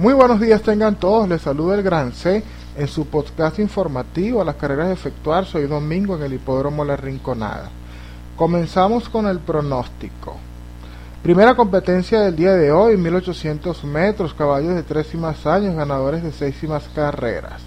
Muy buenos días tengan todos, les saluda el Gran C en su podcast informativo a las carreras de efectuarse hoy domingo en el Hipódromo La Rinconada. Comenzamos con el pronóstico. Primera competencia del día de hoy, 1800 metros, caballos de tres y más años, ganadores de seis y más carreras.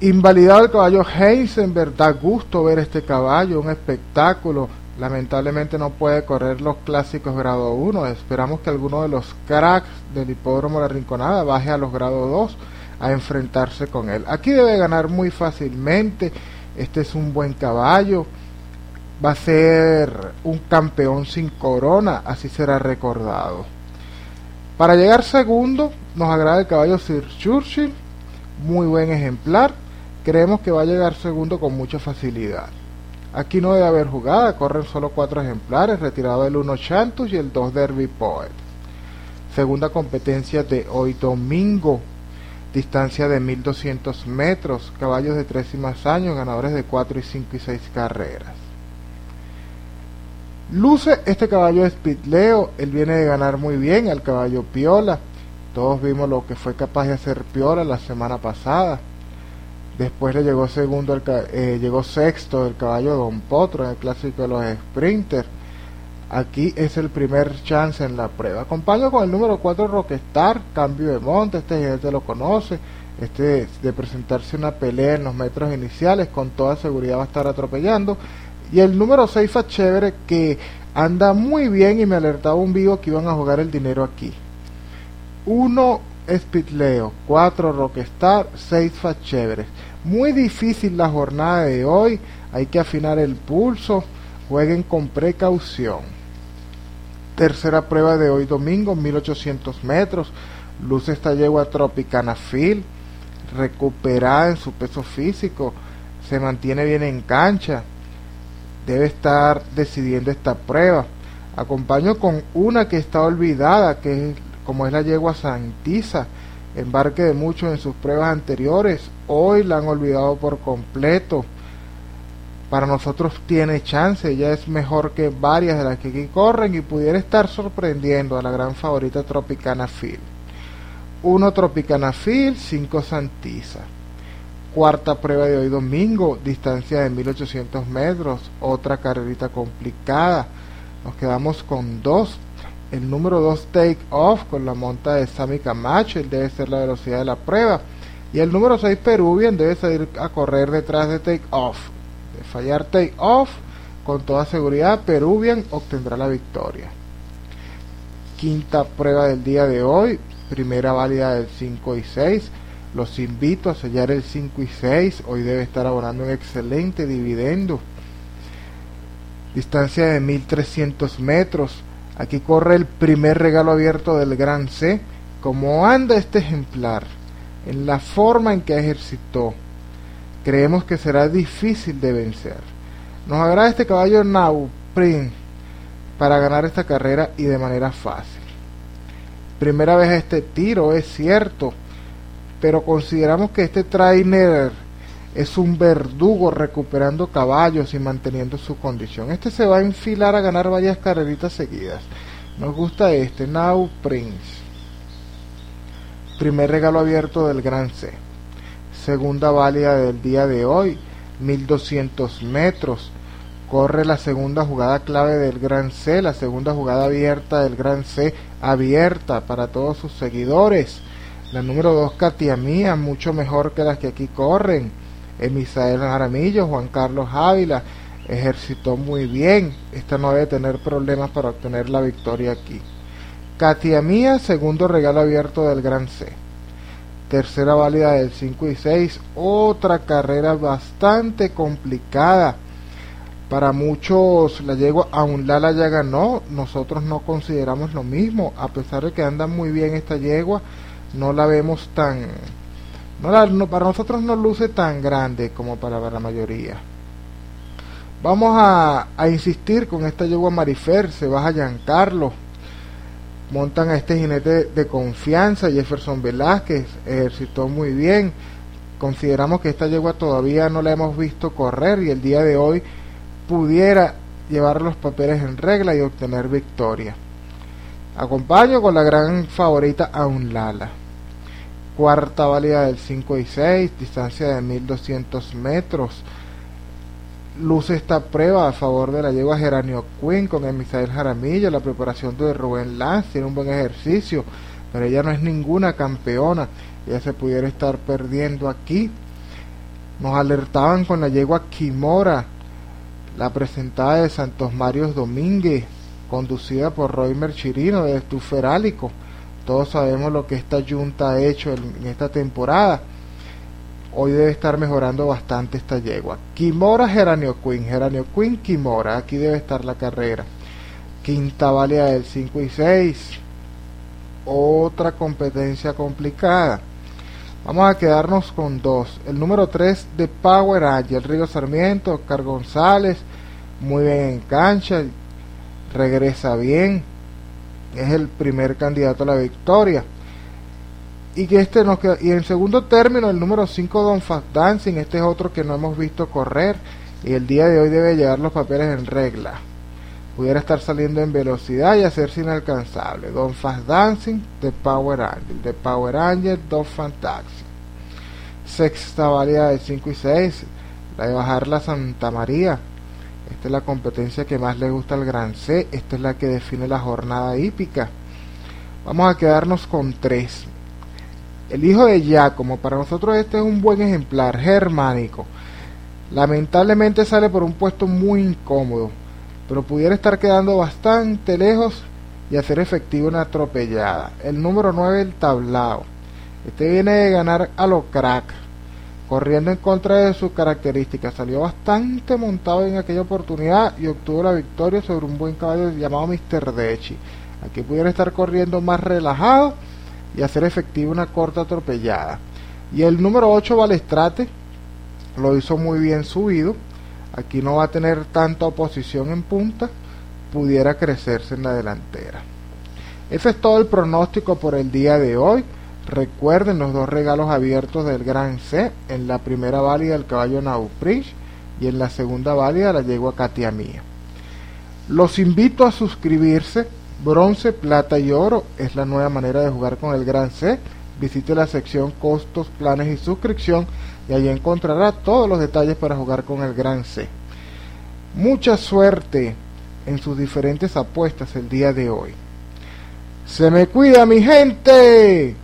Invalidado el caballo Heisenberg, da gusto ver este caballo, un espectáculo, lamentablemente no puede correr los clásicos grado 1. Esperamos que alguno de los cracks del hipódromo La Rinconada baje a los grado 2 a enfrentarse con él. Aquí debe ganar muy fácilmente. Este es un buen caballo. Va a ser un campeón sin corona, así será recordado. Para llegar segundo, nos agrada el caballo Sir Churchill, muy buen ejemplar. Creemos que va a llegar segundo con mucha facilidad. Aquí no debe haber jugada, corren solo cuatro ejemplares, retirado el 1 Chantus y el 2 Derby Poet. Segunda competencia de hoy domingo, distancia de 1200 metros, caballos de 3 y más años, ganadores de 4 y 5 y 6 carreras. Luce este caballo de Spitleo, él viene de ganar muy bien al caballo Piola. Todos vimos lo que fue capaz de hacer Piola la semana pasada. Después le llegó segundo, el, eh, llegó sexto el caballo Don Potro en el clásico de los sprinters. Aquí es el primer chance en la prueba. Acompaño con el número 4 Rockstar, cambio de monte, este gente lo conoce. Este de presentarse una pelea en los metros iniciales, con toda seguridad va a estar atropellando. Y el número 6 Chévere que anda muy bien y me alertaba un vivo que iban a jugar el dinero aquí. 1 Spitleo, 4 Rockstar, 6 Chéveres. Muy difícil la jornada de hoy, hay que afinar el pulso, jueguen con precaución. Tercera prueba de hoy domingo, 1800 metros, luce esta yegua Tropicana Phil, recuperada en su peso físico, se mantiene bien en cancha, debe estar decidiendo esta prueba. Acompaño con una que está olvidada, que es como es la yegua Santiza, embarque de muchos en sus pruebas anteriores, hoy la han olvidado por completo. Para nosotros tiene chance, ella es mejor que varias de las que aquí corren y pudiera estar sorprendiendo a la gran favorita Tropicana Phil. 1 Tropicana Phil, 5 Santiza. Cuarta prueba de hoy domingo, distancia de 1800 metros, otra carrerita complicada. Nos quedamos con dos el número 2 Take Off con la monta de Sammy Camacho, él debe ser la velocidad de la prueba. Y el número 6 Peruvian debe salir a correr detrás de Take Off. De fallar Take Off, con toda seguridad Peruvian obtendrá la victoria. Quinta prueba del día de hoy, primera válida del 5 y 6. Los invito a sellar el 5 y 6. Hoy debe estar abonando un excelente dividendo. Distancia de 1300 metros Aquí corre el primer regalo abierto del Gran C. Como anda este ejemplar, en la forma en que ejercitó, creemos que será difícil de vencer. Nos agrada este caballo Now Prince para ganar esta carrera y de manera fácil. Primera vez este tiro, es cierto, pero consideramos que este trainer es un verdugo recuperando caballos y manteniendo su condición. Este se va a enfilar a ganar varias carreritas seguidas. Nos gusta este, Now Prince. Primer regalo abierto del Gran C. Segunda válida del día de hoy, 1200 metros. Corre la segunda jugada clave del Gran C, la segunda jugada abierta del Gran C, abierta para todos sus seguidores. La número 2, Katia Mía, mucho mejor que las que aquí corren Emisael Jaramillo, Juan Carlos Ávila, ejercitó muy bien. Esta no debe tener problemas para obtener la victoria aquí. Katia Mía, segundo regalo abierto del Gran C. Tercera válida del 5 y 6. Otra carrera bastante complicada Para muchos la yegua aún Lala ya ganó, nosotros no consideramos lo mismo, a pesar de que anda muy bien esta yegua, no la vemos tan... Para nosotros no luce tan grande como para la mayoría. Vamos a, a insistir con esta yegua Marifer, se baja Giancarlo, montan a este jinete de confianza, Jefferson Velázquez, ejercitó muy bien, consideramos que esta yegua todavía no la hemos visto correr y el día de hoy pudiera llevar los papeles en regla y obtener victoria. Acompaño con la gran favorita Aunlala. Cuarta válida del 5 y 6, distancia de 1200 metros. Luce esta prueba a favor de la yegua Geranio Quinn con el Jaramillo. La preparación de Rubén Lance tiene un buen ejercicio, pero ella no es ninguna campeona. Ella se pudiera estar perdiendo aquí. Nos alertaban con la yegua Kimora la presentada de Santos Marios Domínguez, conducida por Roymer Chirino de Estuferálico. Todos sabemos lo que esta junta ha hecho en esta temporada. Hoy debe estar mejorando bastante esta yegua. Kimora Geranio Queen, Geranio Queen Kimora, aquí debe estar la carrera. Quinta válida del 5 y 6. Otra competencia complicada. Vamos a quedarnos con dos. El número 3 de Power Angel, Río Sarmiento, Oscar González, muy bien en cancha, regresa bien, es el primer candidato a la victoria. Y que este nos queda, y en segundo término el número 5 Don Fast Dancing, este es otro que no hemos visto correr y el día de hoy debe llevar los papeles en regla pudiera estar saliendo en velocidad y hacerse inalcanzable. Don Fast Dancing de Power Angel, de Power Angel, Don Fantasy. Sexta válida de 5 y 6, la de bajar la Santa María. Esta es la competencia que más le gusta al Gran C, esta es la que define la jornada hípica. Vamos a quedarnos con tres. El hijo de Giacomo, para nosotros este es un buen ejemplar, germánico. Lamentablemente sale por un puesto muy incómodo pero pudiera estar quedando bastante lejos y hacer efectivo una atropellada. El número 9, el tablao. Este viene de ganar a lo crack, corriendo en contra de sus características. Salió bastante montado en aquella oportunidad y obtuvo la victoria sobre un buen caballo llamado Mr. Dechi. Aquí pudiera estar corriendo más relajado y hacer efectivo una corta atropellada. Y el número 8, Balestrate, lo hizo muy bien subido Aquí no va a tener tanta oposición en punta, pudiera crecerse en la delantera. Ese es todo el pronóstico por el día de hoy. Recuerden los dos regalos abiertos del Gran C, en la primera válida el caballo Nauprinch y en la segunda válida la yegua Katia Mía. Los invito a suscribirse. Bronce, plata y oro es la nueva manera de jugar con el Gran C. Visite la sección costos, planes y suscripción y allí encontrará todos los detalles para jugar con el Gran C. Mucha suerte en sus diferentes apuestas el día de hoy. Se me cuida mi gente.